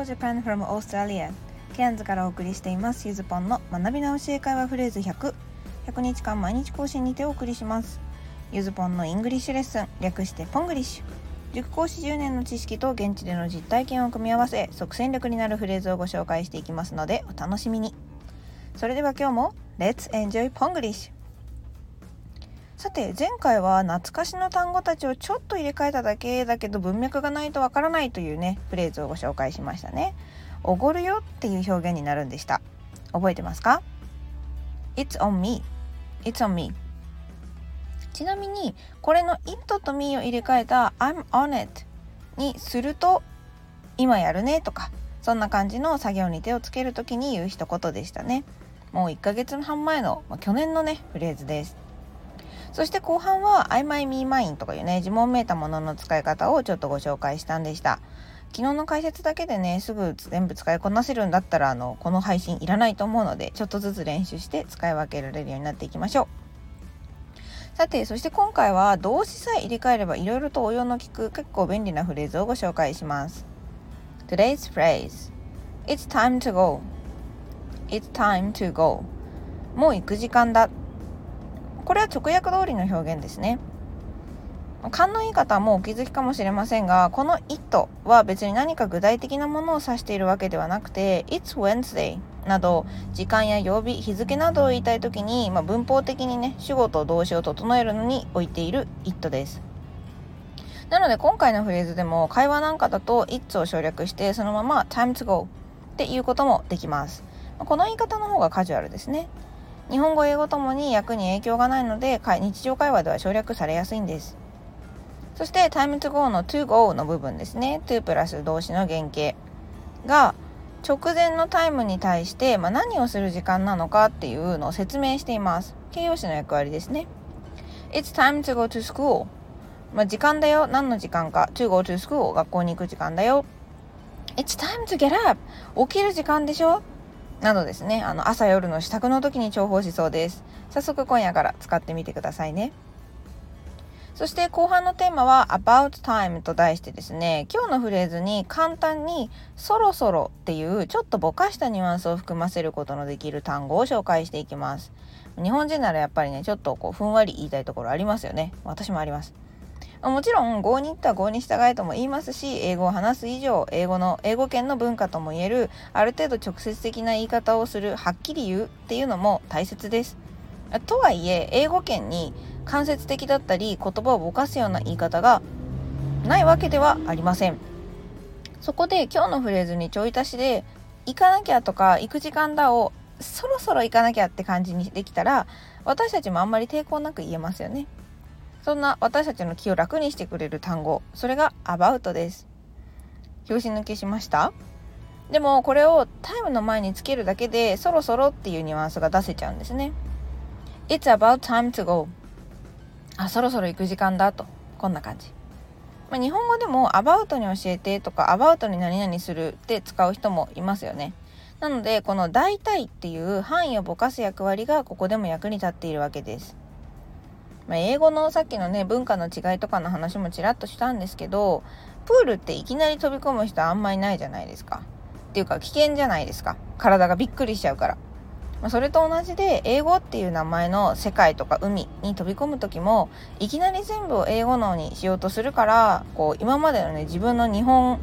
Hello Japan from Australia. ケアンズからお送りしています。ゆずぽんの学び直し英会話フレーズ100 100日間毎日更新にてお送りします。ゆずぽんの English lesson。略してポングリッシュ。塾講師10年の知識と現地での実体験を組み合わせ即戦力になるフレーズをご紹介していきますのでお楽しみに。それでは今日も Let's enjoy ポングリッシュさて前回は懐かしの単語たちをちょっと入れ替えただけだけど文脈がないとわからないというねフレーズをご紹介しましたね。おごるよっていう表現になるんでした。覚えてますか？It's on me. It's on me. ちなみにこれの It と me を入れ替えた I'm on it にすると今やるねとかそんな感じの作業に手をつける時に言う一言でしたね。もう1ヶ月半前の、まあ、去年のねフレーズです。そして後半は曖昧ミーマインとかいうね呪文めいたものの使い方をちょっとご紹介したんでした。昨日の解説だけでねすぐ全部使いこなせるんだったらあのこの配信いらないと思うのでちょっとずつ練習して使い分けられるようになっていきましょう。さてそして今回は動詞さえ入れ替えればいろいろと応用の利く結構便利なフレーズをご紹介します。Today's phrase It's time to go. It's time to go. もう行く時間だ。これは直訳通りの表現ですね。勘のいい方もお気づきかもしれませんがこの「it」は別に何か具体的なものを指しているわけではなくて「It's Wednesday」など時間や曜日日付などを言いたい時に、まあ、文法的にね主語と動詞を整えるのに置いている「it」です。なので今回のフレーズでも会話なんかだと「It's」を省略してそのまま「time to go」っていうこともできます。この言い方の方がカジュアルですね。日本語英語ともに訳に影響がないので日常会話では省略されやすいんです。そして time to go の to go の部分ですね。to プラス動詞の原型が直前のタイムに対して、まあ、何をする時間なのかっていうのを説明しています。形容詞の役割ですね。It's time to go to school. まあ、時間だよ。何の時間か。to go to school 学校に行く時間だよ。It's time to get up. 起きる時間でしょ。などですね。あの朝夜の支度の時に重宝しそうです。早速今夜から使ってみてくださいね。そして後半のテーマは about time と題してですね。今日のフレーズに簡単にそろそろっていうちょっとぼかしたニュアンスを含ませることのできる単語を紹介していきます。日本人ならやっぱりねちょっとこうふんわり言いたいところありますよね。私もあります。もちろん合に行った合に従えとも言いますし英語を話す以上英語の英語圏の文化とも言えるある程度直接的な言い方をするはっきり言うっていうのも大切です。とはいえ英語圏に間接的だったり言葉をぼかすような言い方がないわけではありません。そこで今日のフレーズにちょい足しで行かなきゃとか行く時間だをそろそろ行かなきゃって感じにできたら私たちもあんまり抵抗なく言えますよね。そんな私たちの気を楽にしてくれる単語それが about です。拍子抜けしました？でもこれをタイムの前につけるだけでそろそろっていうニュアンスが出せちゃうんですね。It's about time to go. あそろそろ行く時間だと。こんな感じ、まあ、日本語でも about に教えてとか about に何々するって使う人もいますよね。なのでこの大体っていう範囲をぼかす役割がここでも役に立っているわけです。まあ、英語のさっきのね文化の違いとかの話もちらっとしたんですけどプールっていきなり飛び込む人あんまりないじゃないですか。っていうか危険じゃないですか。体がびっくりしちゃうから、まあ、それと同じで英語っていう名前の世界とか海に飛び込む時もいきなり全部を英語脳にしようとするからこう今までのね自分の日本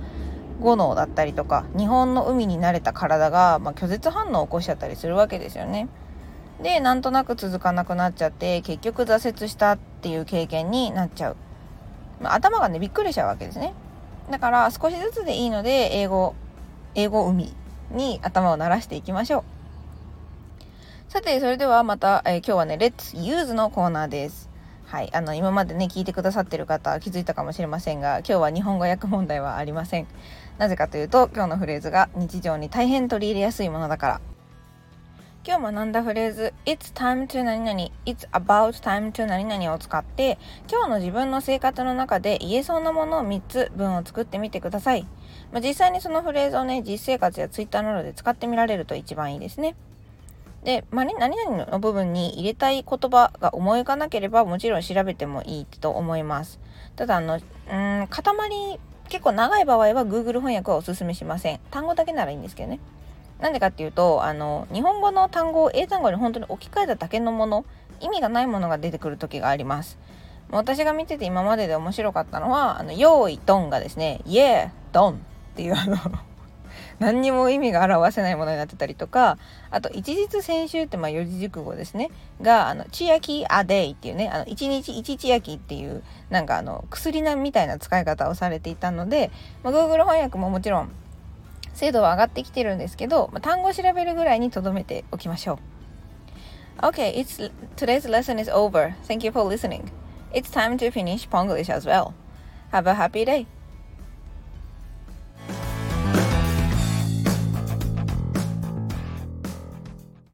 語脳だったりとか日本の海に慣れた体が、ま、拒絶反応を起こしちゃったりするわけですよね。でなんとなく続かなくなっちゃって結局挫折したっていう経験になっちゃう、まあ、頭がねびっくりしちゃうわけですね。だから少しずつでいいので英語英語海に頭を慣らしていきましょう。さてそれではまた、えー、今日はね Let's Use のコーナーです。はいあの今までね聞いてくださってる方気づいたかもしれませんが今日は日本語訳問題はありません。なぜかというと今日のフレーズが日常に大変取り入れやすいものだから。今日学んだフレーズ It's time to 何々 It's about time to 何々を使って今日の自分の生活の中で言えそうなものを3つ文を作ってみてください、まあ、実際にそのフレーズをね実生活や Twitter などで使ってみられると一番いいですね。で、まあ、何々の部分に入れたい言葉が思い浮かなければもちろん調べてもいいと思います。ただあのうん塊結構長い場合は Google 翻訳はおすすめしません。単語だけならいいんですけどね。なんでかっていうとあの日本語の単語を英単語に本当に置き換えただけのもの意味がないものが出てくる時があります。私が見てて今までで面白かったのは「あの用意ドン」がですね「イエードン」っていうあの 何にも意味が表せないものになってたりとかあと一日先週ってまあ四字熟語ですねがあの千秋アデイっていうねあの一日一千秋っていうなんかあの薬なみたいな使い方をされていたので、まあ、Google 翻訳ももちろん精度は上がってきてるんですけど、まあ、単語を調べるぐらいにとどめておきましょう。Okay, it's today's lesson is over. Thank you for listening. It's time to finish Ponglish as well. Have a happy day.